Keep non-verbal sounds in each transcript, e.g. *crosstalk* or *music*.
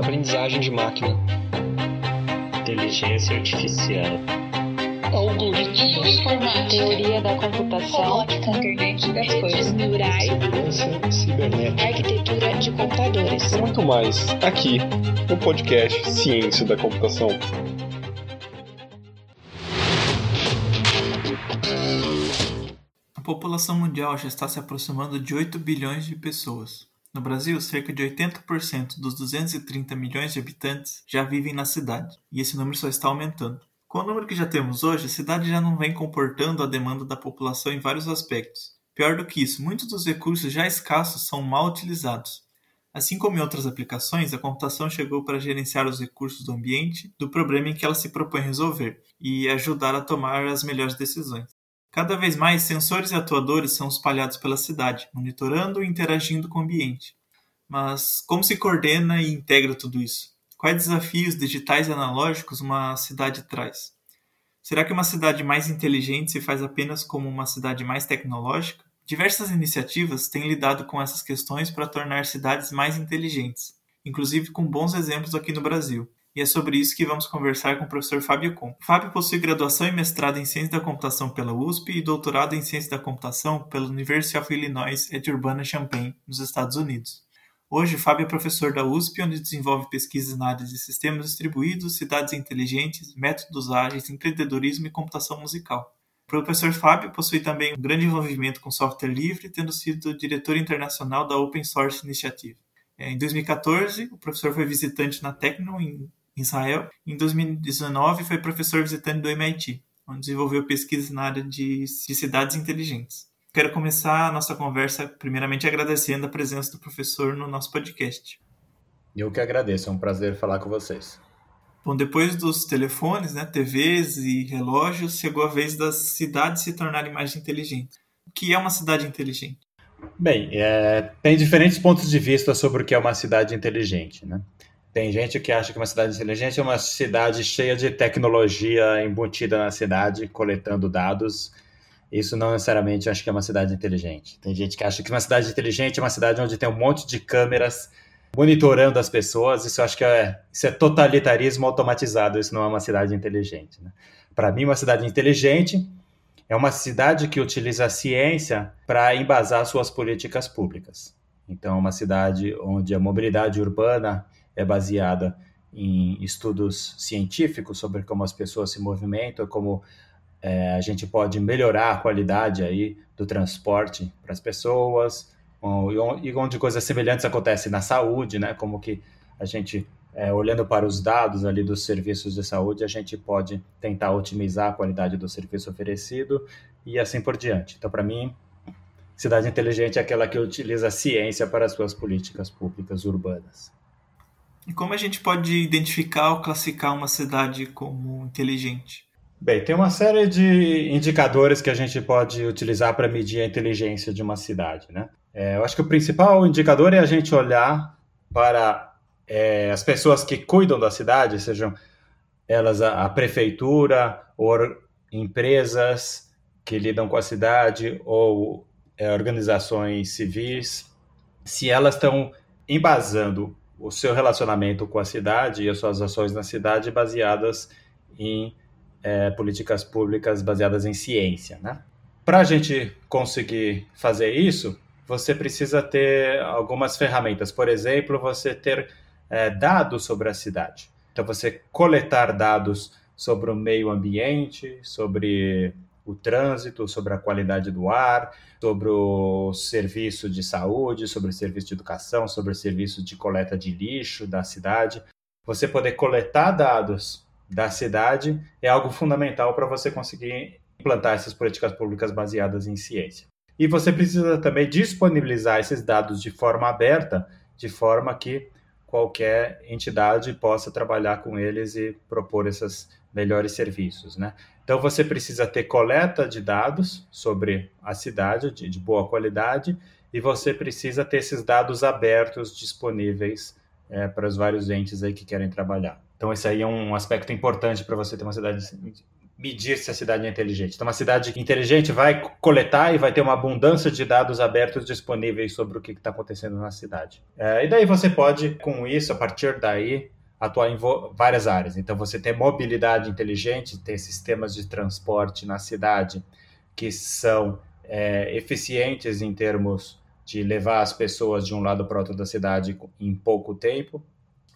Aprendizagem de máquina. Inteligência artificial. Algoritmos. Informática. Teoria da computação. Robótica. Internet das coisas. neurais. Segurança cibernética. Arquitetura de computadores. E muito mais aqui no podcast Ciência da Computação. A população mundial já está se aproximando de 8 bilhões de pessoas. No Brasil, cerca de 80% dos 230 milhões de habitantes já vivem na cidade, e esse número só está aumentando. Com o número que já temos hoje, a cidade já não vem comportando a demanda da população em vários aspectos. Pior do que isso, muitos dos recursos já escassos são mal utilizados. Assim como em outras aplicações, a computação chegou para gerenciar os recursos do ambiente do problema em que ela se propõe resolver e ajudar a tomar as melhores decisões. Cada vez mais, sensores e atuadores são espalhados pela cidade, monitorando e interagindo com o ambiente. Mas como se coordena e integra tudo isso? Quais desafios digitais e analógicos uma cidade traz? Será que uma cidade mais inteligente se faz apenas como uma cidade mais tecnológica? Diversas iniciativas têm lidado com essas questões para tornar cidades mais inteligentes, inclusive com bons exemplos aqui no Brasil. E é sobre isso que vamos conversar com o professor Fábio Com. Fábio possui graduação e mestrado em Ciência da Computação pela USP e doutorado em Ciência da Computação pela University of Illinois at Urbana-Champaign, nos Estados Unidos. Hoje, Fábio é professor da USP, onde desenvolve pesquisas na área de sistemas distribuídos, cidades inteligentes, métodos ágeis, empreendedorismo e computação musical. O professor Fábio possui também um grande envolvimento com software livre, tendo sido diretor internacional da Open Source Initiative. Em 2014, o professor foi visitante na Tecno, em Israel. Em 2019, foi professor visitante do MIT, onde desenvolveu pesquisas na área de, de cidades inteligentes. Quero começar a nossa conversa, primeiramente, agradecendo a presença do professor no nosso podcast. Eu que agradeço, é um prazer falar com vocês. Bom, depois dos telefones, né, TVs e relógios, chegou a vez das cidades se tornarem mais inteligentes. O que é uma cidade inteligente? Bem, é, tem diferentes pontos de vista sobre o que é uma cidade inteligente, né? Tem gente que acha que uma cidade inteligente é uma cidade cheia de tecnologia embutida na cidade, coletando dados. Isso não necessariamente acho que é uma cidade inteligente. Tem gente que acha que uma cidade inteligente é uma cidade onde tem um monte de câmeras monitorando as pessoas. Isso acho que é, isso é totalitarismo automatizado. Isso não é uma cidade inteligente. Né? Para mim, uma cidade inteligente é uma cidade que utiliza a ciência para embasar suas políticas públicas. Então, é uma cidade onde a mobilidade urbana é baseada em estudos científicos sobre como as pessoas se movimentam, como é, a gente pode melhorar a qualidade aí do transporte para as pessoas, e onde coisas semelhantes acontecem na saúde, né? Como que a gente, é, olhando para os dados ali dos serviços de saúde, a gente pode tentar otimizar a qualidade do serviço oferecido e assim por diante. Então, para mim, cidade inteligente é aquela que utiliza a ciência para as suas políticas públicas urbanas. E como a gente pode identificar ou classificar uma cidade como inteligente? Bem, tem uma série de indicadores que a gente pode utilizar para medir a inteligência de uma cidade, né? É, eu acho que o principal indicador é a gente olhar para é, as pessoas que cuidam da cidade, sejam elas a, a prefeitura ou empresas que lidam com a cidade ou é, organizações civis, se elas estão embasando o seu relacionamento com a cidade e as suas ações na cidade baseadas em é, políticas públicas baseadas em ciência, né? Para a gente conseguir fazer isso, você precisa ter algumas ferramentas. Por exemplo, você ter é, dados sobre a cidade. Então, você coletar dados sobre o meio ambiente, sobre o trânsito, sobre a qualidade do ar, sobre o serviço de saúde, sobre o serviço de educação, sobre o serviço de coleta de lixo da cidade. Você poder coletar dados da cidade é algo fundamental para você conseguir implantar essas políticas públicas baseadas em ciência. E você precisa também disponibilizar esses dados de forma aberta, de forma que qualquer entidade possa trabalhar com eles e propor esses melhores serviços, né? Então você precisa ter coleta de dados sobre a cidade de, de boa qualidade e você precisa ter esses dados abertos disponíveis é, para os vários entes aí que querem trabalhar. Então esse aí é um aspecto importante para você ter uma cidade medir se a cidade é inteligente. Então, uma cidade inteligente vai coletar e vai ter uma abundância de dados abertos disponíveis sobre o que está acontecendo na cidade. É, e daí você pode, com isso, a partir daí, atuar em várias áreas. Então, você tem mobilidade inteligente, tem sistemas de transporte na cidade que são é, eficientes em termos de levar as pessoas de um lado para outro da cidade em pouco tempo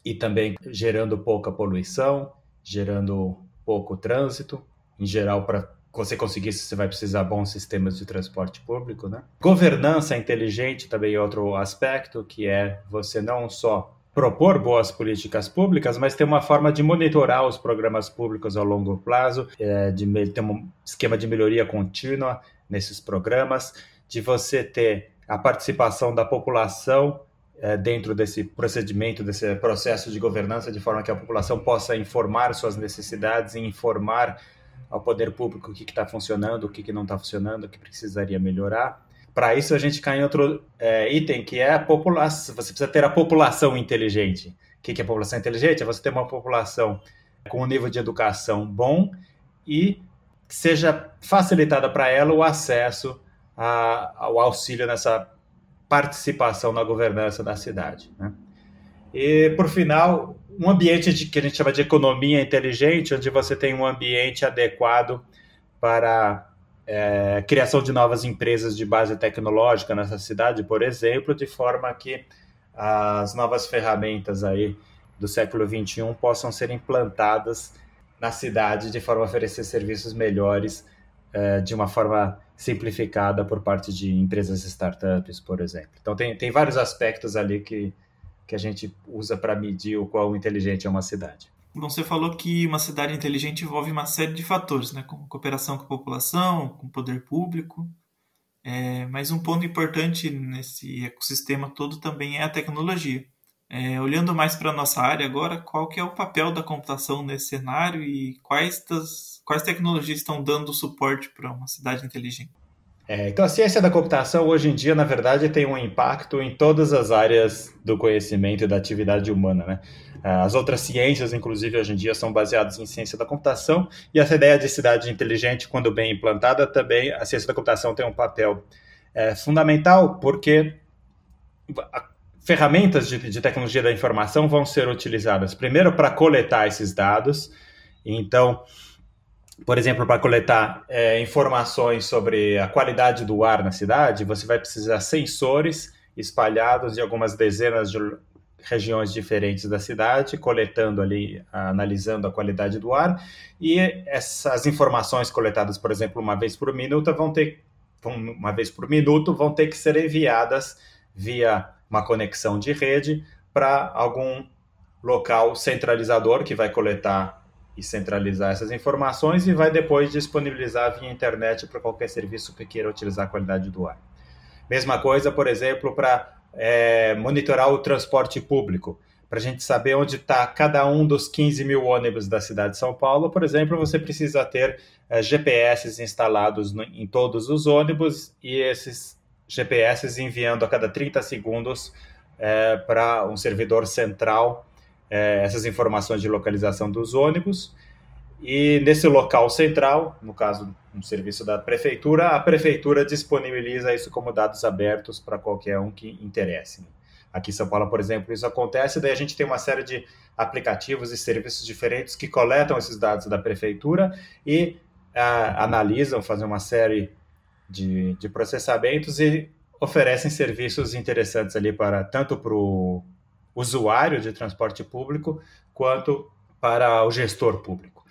e também gerando pouca poluição, gerando pouco trânsito. Em geral, para você conseguir isso, você vai precisar bons sistemas de transporte público, né? Governança inteligente também é outro aspecto, que é você não só propor boas políticas públicas, mas ter uma forma de monitorar os programas públicos ao longo prazo, é, de ter um esquema de melhoria contínua nesses programas, de você ter a participação da população é, dentro desse procedimento, desse processo de governança, de forma que a população possa informar suas necessidades e informar ao poder público o que está funcionando, o que, que não está funcionando, o que precisaria melhorar. Para isso, a gente cai em outro é, item, que é a população. Você precisa ter a população inteligente. O que, é população inteligente? É você ter uma população com um nível de educação bom e que seja facilitada para ela o acesso a, ao auxílio nessa participação na governança da cidade. Né? E, por final, um ambiente de, que a gente chama de economia inteligente, onde você tem um ambiente adequado para é, criação de novas empresas de base tecnológica nessa cidade, por exemplo, de forma que as novas ferramentas aí do século XXI possam ser implantadas na cidade de forma a oferecer serviços melhores é, de uma forma simplificada por parte de empresas startups, por exemplo. Então, tem, tem vários aspectos ali que, que a gente usa para medir o quão inteligente é uma cidade. Bom, você falou que uma cidade inteligente envolve uma série de fatores, né? como cooperação com a população, com o poder público. É, mas um ponto importante nesse ecossistema todo também é a tecnologia. É, olhando mais para a nossa área agora, qual que é o papel da computação nesse cenário e quais das quais tecnologias estão dando suporte para uma cidade inteligente? É, então, a ciência da computação, hoje em dia, na verdade, tem um impacto em todas as áreas do conhecimento e da atividade humana. Né? As outras ciências, inclusive, hoje em dia, são baseadas em ciência da computação, e essa ideia de cidade inteligente, quando bem implantada, também a ciência da computação tem um papel é, fundamental, porque ferramentas de, de tecnologia da informação vão ser utilizadas, primeiro, para coletar esses dados. Então, por exemplo, para coletar é, informações sobre a qualidade do ar na cidade, você vai precisar sensores espalhados em algumas dezenas de regiões diferentes da cidade, coletando ali, analisando a qualidade do ar, e essas informações coletadas, por exemplo, uma vez por minuto, vão ter uma vez por minuto vão ter que ser enviadas via uma conexão de rede para algum local centralizador que vai coletar e centralizar essas informações e vai depois disponibilizar via internet para qualquer serviço que queira utilizar a qualidade do ar. Mesma coisa, por exemplo, para é, monitorar o transporte público. Para a gente saber onde está cada um dos 15 mil ônibus da cidade de São Paulo, por exemplo, você precisa ter é, GPS instalados no, em todos os ônibus e esses GPS enviando a cada 30 segundos é, para um servidor central é, essas informações de localização dos ônibus. E nesse local central, no caso um serviço da prefeitura, a prefeitura disponibiliza isso como dados abertos para qualquer um que interesse. Aqui em São Paulo, por exemplo, isso acontece, daí a gente tem uma série de aplicativos e serviços diferentes que coletam esses dados da prefeitura e a, analisam, fazem uma série de, de processamentos e oferecem serviços interessantes ali para tanto para o usuário de transporte público quanto para o gestor público.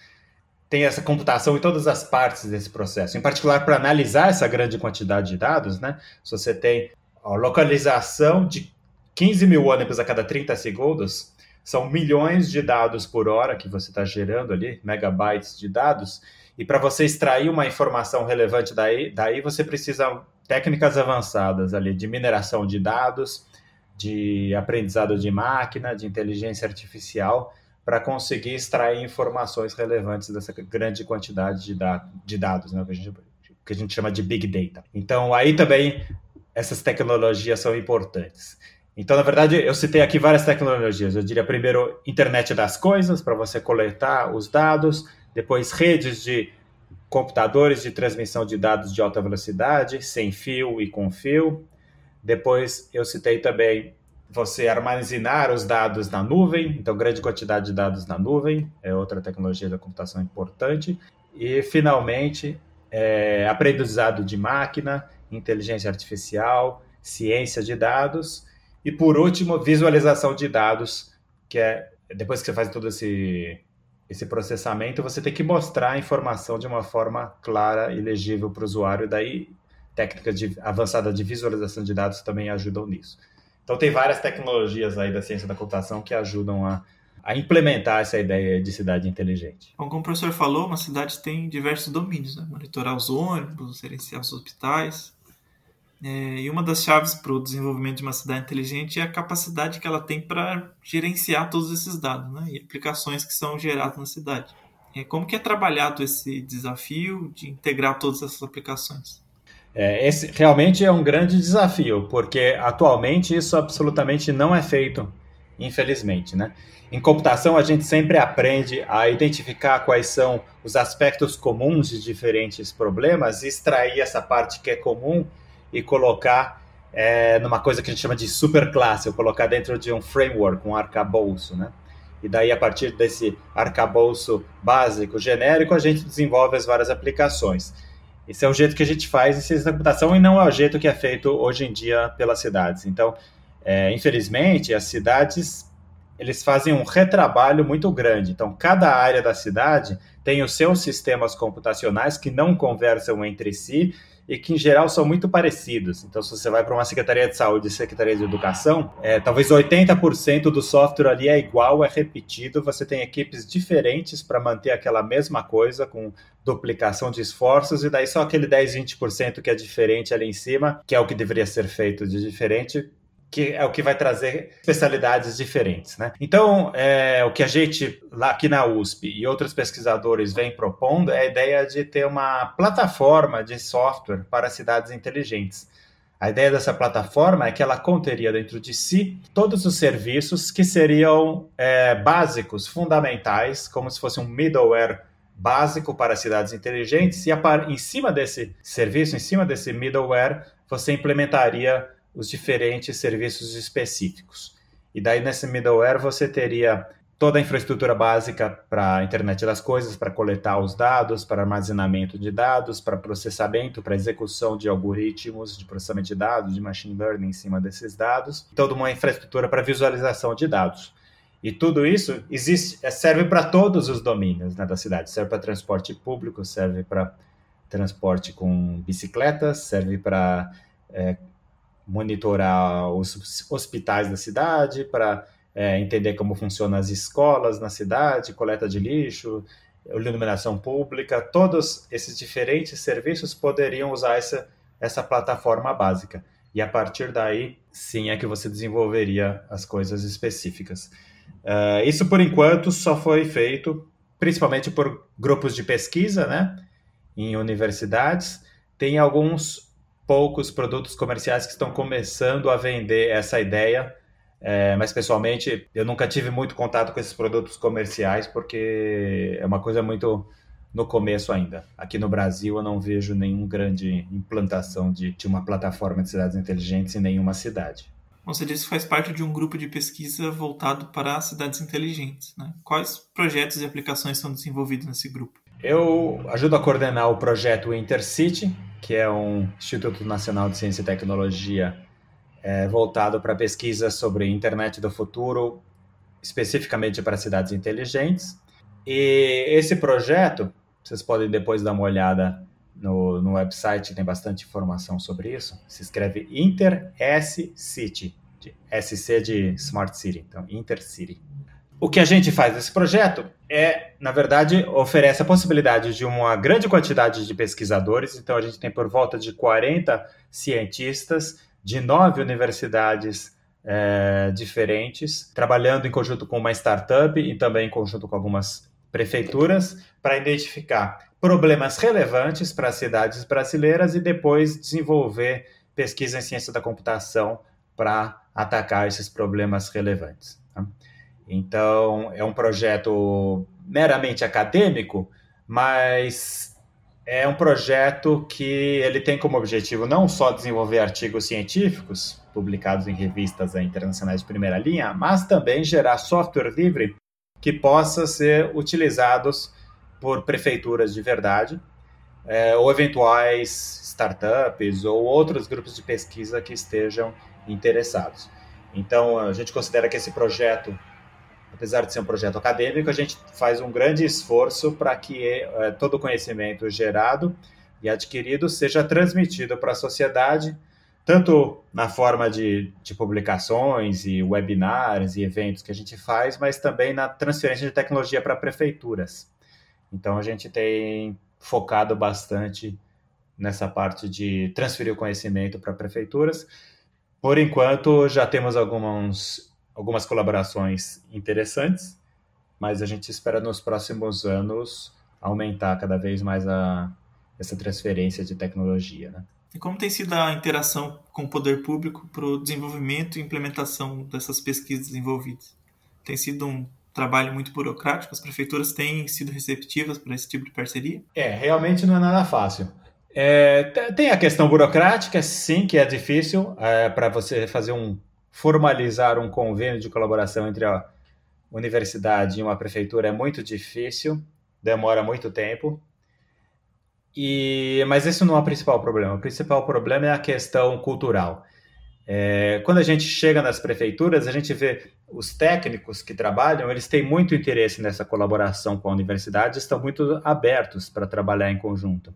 Tem essa computação em todas as partes desse processo, em particular para analisar essa grande quantidade de dados, né? Se você tem a localização de 15 mil ônibus a cada 30 segundos, são milhões de dados por hora que você está gerando ali, megabytes de dados, e para você extrair uma informação relevante daí, daí você precisa técnicas avançadas ali de mineração de dados, de aprendizado de máquina, de inteligência artificial, para conseguir extrair informações relevantes dessa grande quantidade de, de dados, né, que, a gente, que a gente chama de Big Data. Então, aí também essas tecnologias são importantes. Então, na verdade, eu citei aqui várias tecnologias. Eu diria primeiro internet das coisas, para você coletar os dados, depois redes de computadores de transmissão de dados de alta velocidade, sem fio e com fio. Depois eu citei também você armazenar os dados na nuvem, então grande quantidade de dados na nuvem é outra tecnologia da computação importante. E finalmente, é, aprendizado de máquina, inteligência artificial, ciência de dados e por último, visualização de dados, que é depois que você faz todo esse esse processamento, você tem que mostrar a informação de uma forma clara e legível para o usuário, daí técnicas de, avançadas de visualização de dados também ajudam nisso. Então tem várias tecnologias aí da ciência da computação que ajudam a, a implementar essa ideia de cidade inteligente. Bom, como o professor falou, uma cidade tem diversos domínios, né? monitorar os ônibus, gerenciar os hospitais. É, e uma das chaves para o desenvolvimento de uma cidade inteligente é a capacidade que ela tem para gerenciar todos esses dados né? e aplicações que são geradas na cidade. É, como que é trabalhado esse desafio de integrar todas essas aplicações? É, esse realmente é um grande desafio, porque atualmente isso absolutamente não é feito, infelizmente, né? Em computação, a gente sempre aprende a identificar quais são os aspectos comuns de diferentes problemas, extrair essa parte que é comum e colocar é, numa coisa que a gente chama de superclasse, ou colocar dentro de um framework, um arcabouço, né? E daí, a partir desse arcabouço básico, genérico, a gente desenvolve as várias aplicações. Esse é o jeito que a gente faz em ciência da computação e não é o jeito que é feito hoje em dia pelas cidades. Então, é, infelizmente, as cidades eles fazem um retrabalho muito grande. Então, cada área da cidade tem os seus sistemas computacionais que não conversam entre si e que, em geral, são muito parecidos. Então, se você vai para uma Secretaria de Saúde e Secretaria de Educação, é, talvez 80% do software ali é igual, é repetido. Você tem equipes diferentes para manter aquela mesma coisa, com duplicação de esforços, e daí só aquele 10, 20% que é diferente ali em cima, que é o que deveria ser feito de diferente, que é o que vai trazer especialidades diferentes, né? Então, é, o que a gente lá aqui na USP e outros pesquisadores vêm propondo é a ideia de ter uma plataforma de software para cidades inteligentes. A ideia dessa plataforma é que ela conteria dentro de si todos os serviços que seriam é, básicos, fundamentais, como se fosse um middleware básico para cidades inteligentes, e em cima desse serviço, em cima desse middleware, você implementaria os diferentes serviços específicos. E daí nesse middleware você teria toda a infraestrutura básica para a internet das coisas, para coletar os dados, para armazenamento de dados, para processamento, para execução de algoritmos de processamento de dados, de machine learning em cima desses dados, toda uma infraestrutura para visualização de dados. E tudo isso existe, é, serve para todos os domínios né, da cidade. Serve para transporte público, serve para transporte com bicicletas, serve para é, monitorar os hospitais da cidade, para é, entender como funcionam as escolas na cidade, coleta de lixo, iluminação pública, todos esses diferentes serviços poderiam usar essa, essa plataforma básica. E a partir daí, sim, é que você desenvolveria as coisas específicas. Uh, isso, por enquanto, só foi feito principalmente por grupos de pesquisa, né, em universidades. Tem alguns poucos produtos comerciais que estão começando a vender essa ideia. É, mas pessoalmente eu nunca tive muito contato com esses produtos comerciais porque é uma coisa muito no começo ainda. Aqui no Brasil eu não vejo nenhuma grande implantação de, de uma plataforma de cidades inteligentes em nenhuma cidade. Você disse que faz parte de um grupo de pesquisa voltado para cidades inteligentes. Né? Quais projetos e aplicações são desenvolvidos nesse grupo? Eu ajudo a coordenar o projeto Intercity, que é um Instituto Nacional de Ciência e Tecnologia é, voltado para pesquisa sobre internet do futuro, especificamente para cidades inteligentes. E esse projeto, vocês podem depois dar uma olhada no, no website, tem bastante informação sobre isso. Se escreve Inter S City, de SC de Smart City, então Intercity. O que a gente faz nesse projeto é, na verdade, oferece a possibilidade de uma grande quantidade de pesquisadores. Então, a gente tem por volta de 40 cientistas de nove universidades é, diferentes, trabalhando em conjunto com uma startup e também em conjunto com algumas prefeituras, para identificar problemas relevantes para as cidades brasileiras e depois desenvolver pesquisa em ciência da computação para atacar esses problemas relevantes. Tá? Então, é um projeto meramente acadêmico, mas é um projeto que ele tem como objetivo não só desenvolver artigos científicos publicados em revistas internacionais de primeira linha, mas também gerar software livre que possa ser utilizados por prefeituras de verdade é, ou eventuais startups ou outros grupos de pesquisa que estejam interessados. Então, a gente considera que esse projeto, apesar de ser um projeto acadêmico, a gente faz um grande esforço para que é, todo o conhecimento gerado e adquirido seja transmitido para a sociedade, tanto na forma de, de publicações e webinars e eventos que a gente faz, mas também na transferência de tecnologia para prefeituras. Então, a gente tem focado bastante nessa parte de transferir o conhecimento para prefeituras. Por enquanto, já temos algumas, algumas colaborações interessantes, mas a gente espera nos próximos anos aumentar cada vez mais a, essa transferência de tecnologia. Né? E como tem sido a interação com o poder público para o desenvolvimento e implementação dessas pesquisas envolvidas? Tem sido um trabalho muito burocrático? As prefeituras têm sido receptivas para esse tipo de parceria? É, realmente não é nada fácil. É, tem a questão burocrática, sim, que é difícil é, para você fazer um formalizar um convênio de colaboração entre a universidade e uma prefeitura é muito difícil, demora muito tempo. E, mas esse não é o principal problema. O principal problema é a questão cultural. É, quando a gente chega nas prefeituras, a gente vê os técnicos que trabalham, eles têm muito interesse nessa colaboração com a universidade, estão muito abertos para trabalhar em conjunto.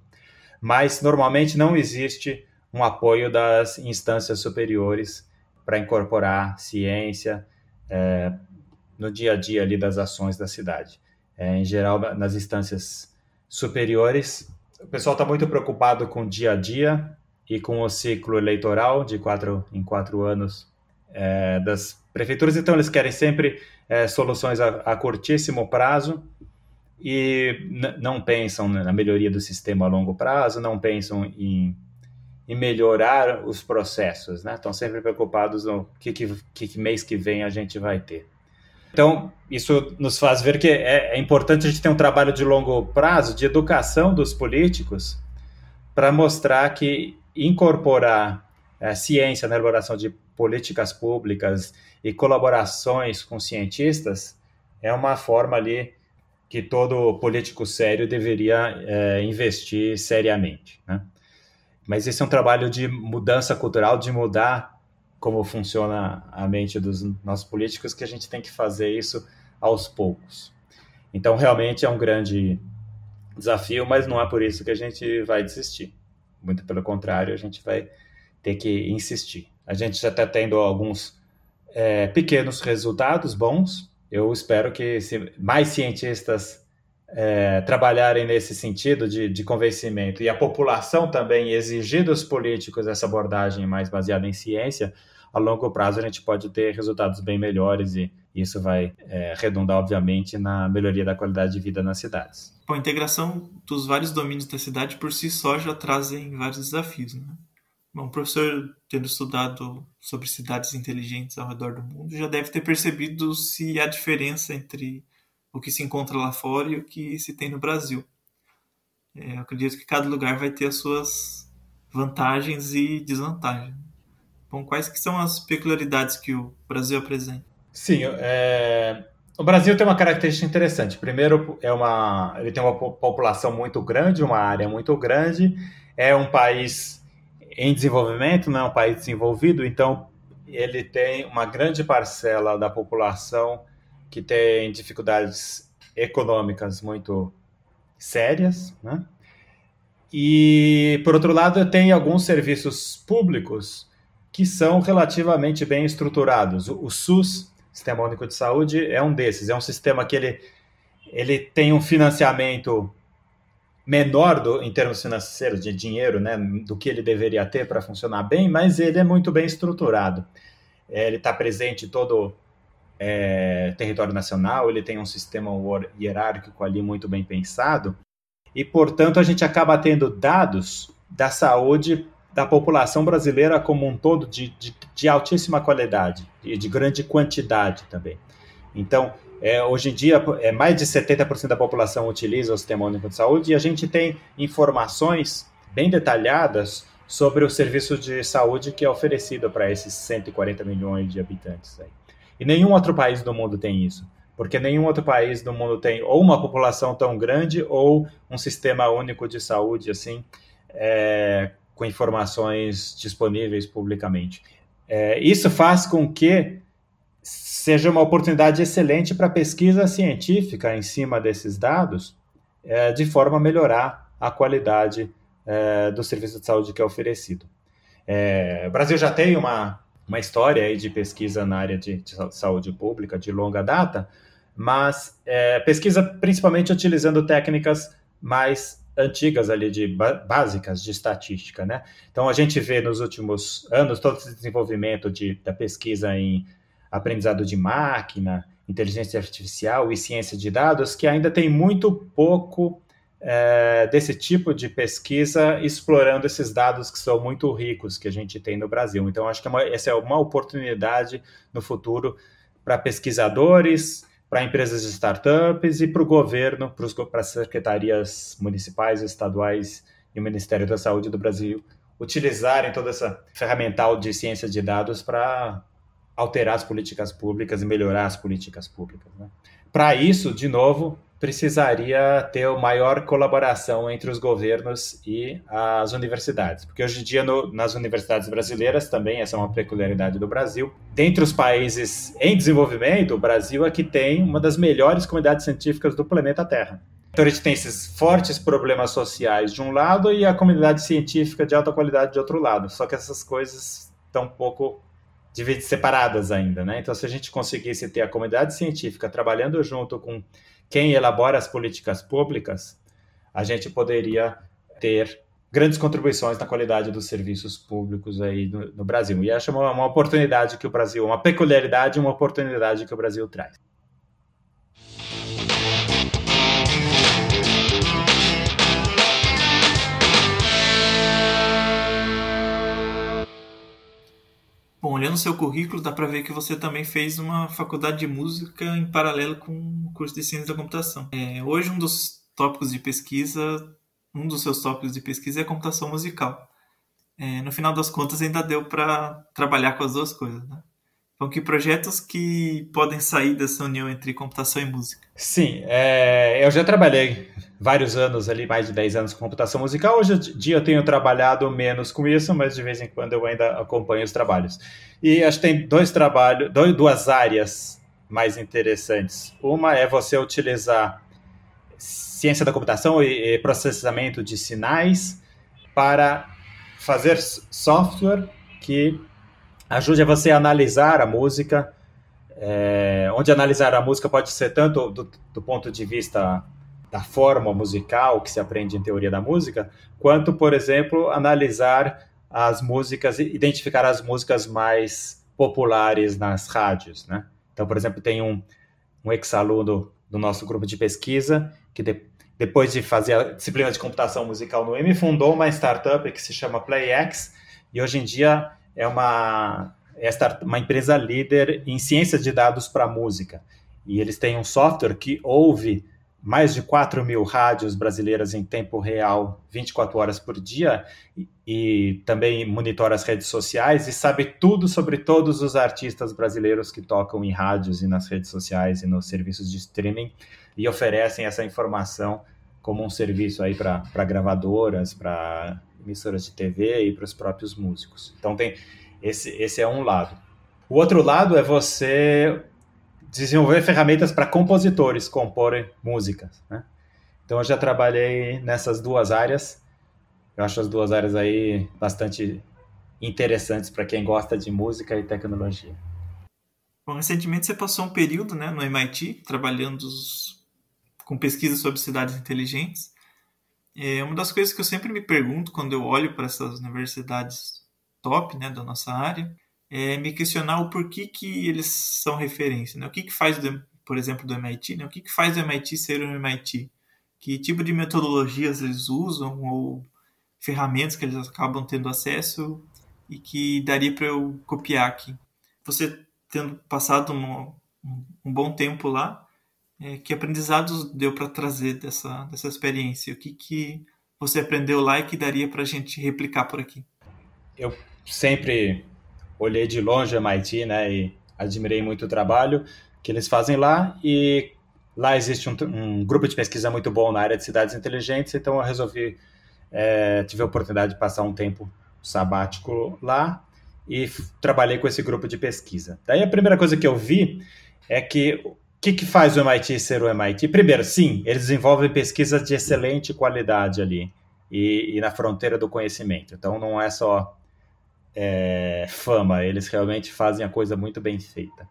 Mas normalmente não existe um apoio das instâncias superiores para incorporar ciência é, no dia a dia ali das ações da cidade. É, em geral, nas instâncias superiores, o pessoal está muito preocupado com o dia a dia e com o ciclo eleitoral de quatro em quatro anos é, das prefeituras, então eles querem sempre é, soluções a, a, curtíssimo prazo e não pensam na melhoria do sistema a longo prazo, não pensam em, em melhorar os processos, né? Estão sempre preocupados no que, que, que, mês que vem a gente vai ter. Então, isso nos faz ver que é, é importante a gente ter um trabalho de longo prazo, de educação dos políticos, para mostrar que incorporar é, ciência na elaboração de políticas públicas e colaborações com cientistas é uma forma ali que todo político sério deveria é, investir seriamente. Né? Mas esse é um trabalho de mudança cultural, de mudar como funciona a mente dos nossos políticos, que a gente tem que fazer isso aos poucos. Então, realmente é um grande desafio, mas não é por isso que a gente vai desistir. Muito pelo contrário, a gente vai ter que insistir. A gente já está tendo alguns é, pequenos resultados bons. Eu espero que mais cientistas é, trabalharem nesse sentido de, de, convencimento e a população também exigir dos políticos essa abordagem mais baseada em ciência, a longo prazo a gente pode ter resultados bem melhores e isso vai é, redundar, obviamente, na melhoria da qualidade de vida nas cidades. Bom, a integração dos vários domínios da cidade por si só já trazem vários desafios. Né? Bom, o professor, tendo estudado sobre cidades inteligentes ao redor do mundo, já deve ter percebido se há diferença entre o que se encontra lá fora e o que se tem no Brasil. É, acredito que cada lugar vai ter as suas vantagens e desvantagens. Bom, quais que são as peculiaridades que o Brasil apresenta? Sim, é... o Brasil tem uma característica interessante. Primeiro, é uma... ele tem uma população muito grande, uma área muito grande, é um país em desenvolvimento, não é um país desenvolvido, então ele tem uma grande parcela da população que tem dificuldades econômicas muito sérias, né? E, por outro lado, tem alguns serviços públicos que são relativamente bem estruturados. O, o SUS, Sistema Único de Saúde, é um desses. É um sistema que ele, ele tem um financiamento menor do, em termos financeiros, de dinheiro, né, do que ele deveria ter para funcionar bem, mas ele é muito bem estruturado. É, ele está presente todo é, território nacional, ele tem um sistema hierárquico ali muito bem pensado, e, portanto, a gente acaba tendo dados da saúde da população brasileira como um todo de, de, de altíssima qualidade e de grande quantidade também. Então, é, hoje em dia, é, mais de 70% da população utiliza o Sistema Único de Saúde e a gente tem informações bem detalhadas sobre o serviço de saúde que é oferecido para esses 140 milhões de habitantes. Aí. E nenhum outro país do mundo tem isso, porque nenhum outro país do mundo tem ou uma população tão grande ou um sistema único de saúde assim, é, com informações disponíveis publicamente. É, isso faz com que seja uma oportunidade excelente para pesquisa científica em cima desses dados, é, de forma a melhorar a qualidade é, do serviço de saúde que é oferecido. É, o Brasil já tem uma, uma história aí de pesquisa na área de, de saúde pública de longa data, mas é, pesquisa principalmente utilizando técnicas mais antigas ali de básicas de estatística, né? Então a gente vê nos últimos anos todo esse desenvolvimento de, da pesquisa em aprendizado de máquina, inteligência artificial e ciência de dados que ainda tem muito pouco é, desse tipo de pesquisa explorando esses dados que são muito ricos que a gente tem no Brasil. Então acho que é uma, essa é uma oportunidade no futuro para pesquisadores para empresas de startups e para o governo, para as secretarias municipais, estaduais e o Ministério da Saúde do Brasil utilizarem toda essa ferramental de ciência de dados para alterar as políticas públicas e melhorar as políticas públicas. Né? Para isso, de novo, precisaria ter maior colaboração entre os governos e as universidades, porque hoje em dia no, nas universidades brasileiras também essa é uma peculiaridade do Brasil. Dentre os países em desenvolvimento, o Brasil é que tem uma das melhores comunidades científicas do planeta Terra. Então a gente tem esses fortes problemas sociais de um lado e a comunidade científica de alta qualidade de outro lado. Só que essas coisas estão um pouco separadas ainda, né? Então se a gente conseguisse ter a comunidade científica trabalhando junto com quem elabora as políticas públicas, a gente poderia ter grandes contribuições na qualidade dos serviços públicos aí no, no Brasil. E acho uma, uma oportunidade que o Brasil, uma peculiaridade, uma oportunidade que o Brasil traz. Bom, olhando seu currículo, dá para ver que você também fez uma faculdade de música em paralelo com o curso de ciência da computação. É, hoje, um dos tópicos de pesquisa, um dos seus tópicos de pesquisa é computação musical. É, no final das contas, ainda deu para trabalhar com as duas coisas, né? Então, que projetos que podem sair dessa união entre computação e música? Sim, é, eu já trabalhei vários anos ali, mais de 10 anos com computação musical. Hoje em dia eu tenho trabalhado menos com isso, mas de vez em quando eu ainda acompanho os trabalhos. E acho que tem dois trabalhos, duas áreas mais interessantes. Uma é você utilizar ciência da computação e processamento de sinais para fazer software que ajude a você a analisar a música, é, onde analisar a música pode ser tanto do, do, ponto de vista da forma musical que se aprende em teoria da música, quanto, por exemplo, analisar as músicas, identificar as músicas mais populares nas rádios, né? Então, por exemplo, tem um, um ex-aluno do nosso grupo de pesquisa que de, depois de fazer a disciplina de computação musical no M, fundou uma startup que se chama PlayX e hoje em dia é uma, esta, uma empresa líder em ciências de dados para música. E eles têm um software que ouve mais de 4 mil rádios brasileiras em tempo real, 24 horas por dia, e, e, também monitora as redes sociais e sabe tudo sobre todos os artistas brasileiros que tocam em rádios e nas redes sociais e nos serviços de streaming e oferecem essa informação como um serviço aí para gravadoras, para emissoras de TV e para os próprios músicos. Então tem esse, esse é um lado. O outro lado é você desenvolver ferramentas para compositores comporem músicas. Né? Então eu já trabalhei nessas duas áreas. Eu acho as duas áreas aí bastante interessantes para quem gosta de música e tecnologia. Bom, recentemente você passou um período né, no MIT trabalhando com pesquisa sobre cidades inteligentes. É uma das coisas que eu sempre me pergunto quando eu olho para essas universidades top né, da nossa área é me questionar o porquê que eles são referência. Né? O que, que faz, do, por exemplo, do MIT? Né? O que, que faz do MIT ser um MIT? Que tipo de metodologias eles usam ou ferramentas que eles acabam tendo acesso e que daria para eu copiar aqui? Você tendo passado uma, um bom tempo lá. É, que aprendizados deu para trazer dessa, dessa experiência? O que, que você aprendeu lá e que daria para a gente replicar por aqui? Eu sempre olhei de longe a MIT, né, e admirei muito o trabalho que eles fazem lá e lá existe um, um grupo de pesquisa muito bom na área de cidades inteligentes, então eu resolvi, é, tive a oportunidade de passar um tempo sabático lá e trabalhei com esse grupo de pesquisa. Daí a primeira coisa que eu vi é que que, que faz o MIT ser o MIT? Primeiro, sim, eles desenvolvem pesquisas de excelente qualidade ali e, e na fronteira do conhecimento. Então não é só é, fama, eles realmente fazem a coisa muito bem feita.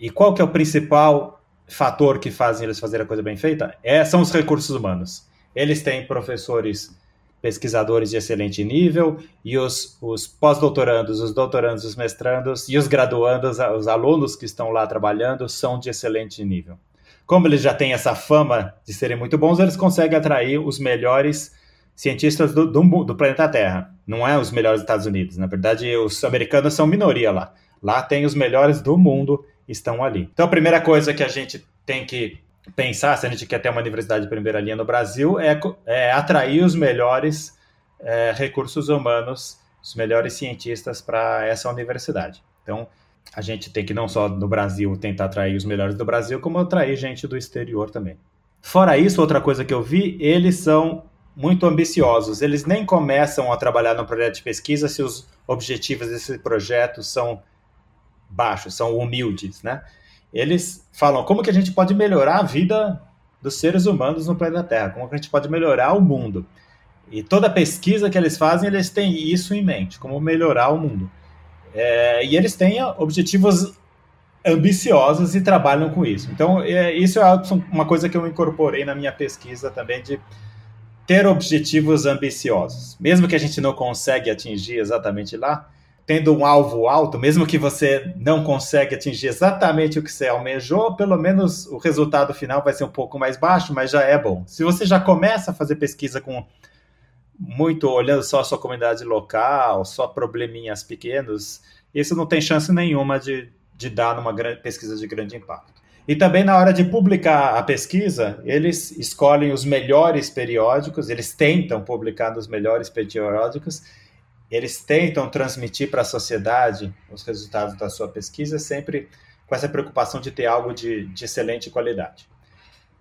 E qual que é o principal fator que fazem eles fazerem a coisa bem feita? É, são os recursos humanos. Eles têm professores, pesquisadores de excelente nível, e os, os pós-doutorandos, os doutorandos, os mestrandos e os graduandos, os alunos que estão lá trabalhando, são de excelente nível. Como eles já têm essa fama de serem muito bons, eles conseguem atrair os melhores cientistas do, do, do, planeta Terra. Não é os melhores dos Estados Unidos. Na verdade, os americanos são minoria lá. Lá tem os melhores do mundo estão ali. Então, a primeira coisa que a gente tem que pensar, se a gente quer ter uma universidade de primeira linha no Brasil, é, é atrair os melhores é, recursos humanos, os melhores cientistas para essa universidade. Então, a gente tem que não só no Brasil tentar atrair os melhores do Brasil, como atrair gente do exterior também. Fora isso, outra coisa que eu vi, eles são muito ambiciosos. Eles nem começam a trabalhar no projeto de pesquisa se os objetivos desse projeto são baixos, são humildes, né? Eles falam como que a gente pode melhorar a vida dos seres humanos no planeta Terra, como que a gente pode melhorar o mundo. E toda pesquisa que eles fazem, eles têm isso em mente, como melhorar o mundo. É, e eles têm objetivos ambiciosos e trabalham com isso. Então, é, isso é uma coisa que eu incorporei na minha pesquisa também de ter objetivos ambiciosos. Mesmo que a gente não consiga atingir exatamente lá, tendo um alvo alto, mesmo que você não consiga atingir exatamente o que você almejou, pelo menos o resultado final vai ser um pouco mais baixo, mas já é bom. Se você já começa a fazer pesquisa com muito olhando só a sua comunidade local, só probleminhas pequenos, isso não tem chance nenhuma de, de dar numa grande, pesquisa de grande impacto. E também na hora de publicar a pesquisa, eles escolhem os melhores periódicos, eles tentam publicar nos melhores periódicos, eles tentam transmitir para a sociedade os resultados da sua pesquisa sempre com essa preocupação de ter algo de, de excelente qualidade.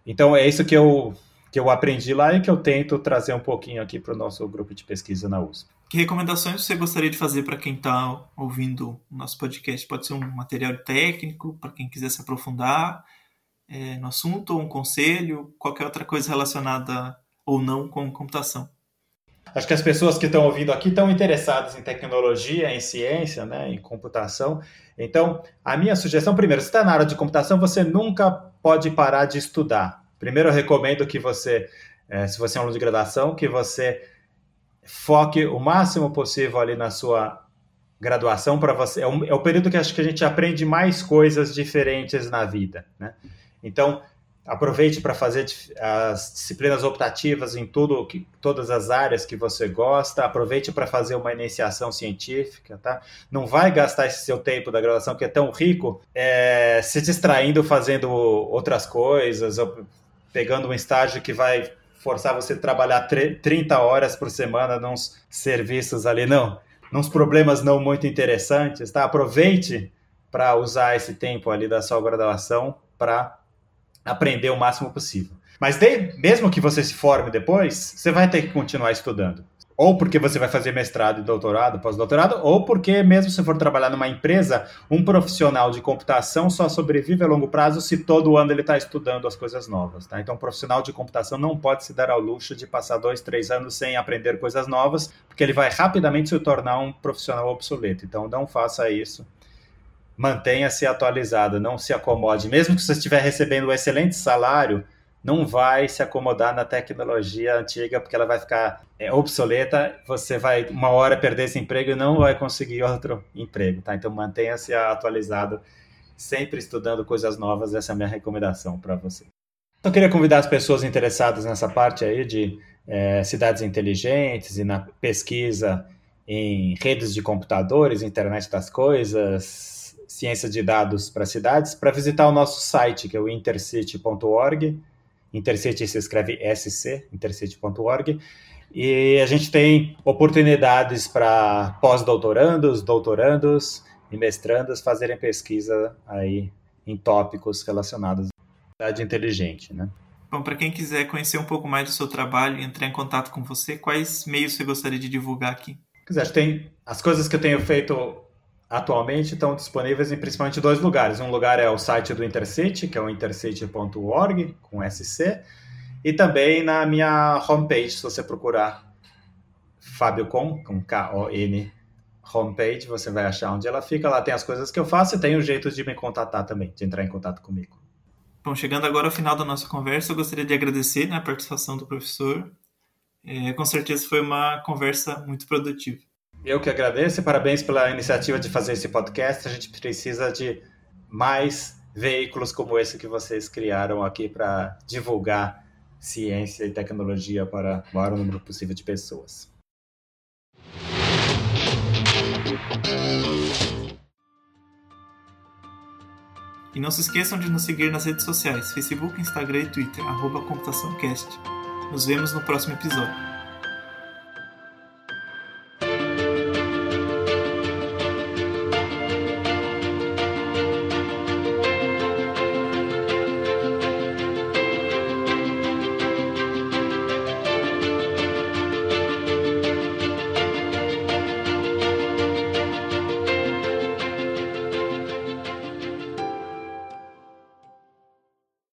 Então é isso que eu que eu aprendi lá e que eu tento trazer um pouquinho aqui para o nosso grupo de pesquisa na USP. Que recomendações você gostaria de fazer para quem está ouvindo o nosso podcast? Pode ser um material técnico, para quem quiser se aprofundar é, no assunto, ou um conselho, qualquer outra coisa relacionada ou não com computação. Acho que as pessoas que estão ouvindo aqui estão interessadas em tecnologia, em ciência, né, em computação. Então, a minha sugestão, primeiro, se está na área de computação, você nunca pode parar de estudar. Primeiro, eu recomendo que você, é, se você é um aluno de graduação, que você foque o máximo possível ali na sua graduação para você. É, um, é, o período que acho que a gente aprende mais coisas diferentes na vida, né? Então, aproveite para fazer as disciplinas optativas em tudo, todas as áreas que você gosta. Aproveite para fazer uma iniciação científica, tá? Não vai gastar esse seu tempo da graduação que é tão rico é, se distraindo fazendo outras coisas, ou pegando um estágio que vai forçar você a trabalhar 30 horas por semana nos serviços ali, não, nos problemas não muito interessantes, tá? Aproveite para usar esse tempo ali da sua graduação para aprender o máximo possível. Mas de, mesmo que você se forme depois, você vai ter que continuar estudando ou porque você vai fazer mestrado e doutorado, pós-doutorado, ou porque mesmo se for trabalhar numa empresa, um profissional de computação só sobrevive a longo prazo se todo ano ele está estudando as coisas novas. Tá? Então, um profissional de computação não pode se dar ao luxo de passar dois, três anos sem aprender coisas novas, porque ele vai rapidamente se tornar um profissional obsoleto. Então, não faça isso. Mantenha-se atualizado, não se acomode. Mesmo que você estiver recebendo um excelente salário, não vai se acomodar na tecnologia antiga, porque ela vai ficar é, obsoleta, você vai uma hora perder esse emprego e não vai conseguir *laughs* outro emprego, tá? Então mantenha-se atualizado, sempre estudando coisas novas, essa é a minha recomendação para você. Eu queria convidar as pessoas interessadas nessa parte aí de é, cidades inteligentes e na pesquisa em redes de computadores, internet das coisas, ciência de dados para cidades, para visitar o nosso site, que é o intercity.org. Intercity se escreve SC, intercity.org. E a gente tem oportunidades para pós-doutorandos, doutorandos e mestrandos fazerem pesquisa aí em tópicos relacionados à cidade inteligente, né? Bom, para quem quiser conhecer um pouco mais do seu trabalho e entrar em contato com você, quais meios você gostaria de divulgar aqui? Quiser, tem as coisas que eu tenho feito atualmente estão disponíveis em principalmente dois lugares. Um lugar é o site do Intercity, que é o intercity.org, com SC, e também na minha homepage, se você procurar Fábio Com, com K-O-N, homepage, você vai achar onde ela fica. Lá tem as coisas que eu faço e tem o um jeito de me contatar também, de entrar em contato comigo. Bom, chegando agora ao final da nossa conversa, eu gostaria de agradecer né, a participação do professor. É, com certeza foi uma conversa muito produtiva. Eu que agradeço e parabéns pela iniciativa de fazer esse podcast. A gente precisa de mais veículos como esse que vocês criaram aqui para divulgar ciência e tecnologia para o maior número possível de pessoas. E não se esqueçam de nos seguir nas redes sociais, Facebook, Instagram e Twitter, ComputaçãoCast. Nos vemos no próximo episódio.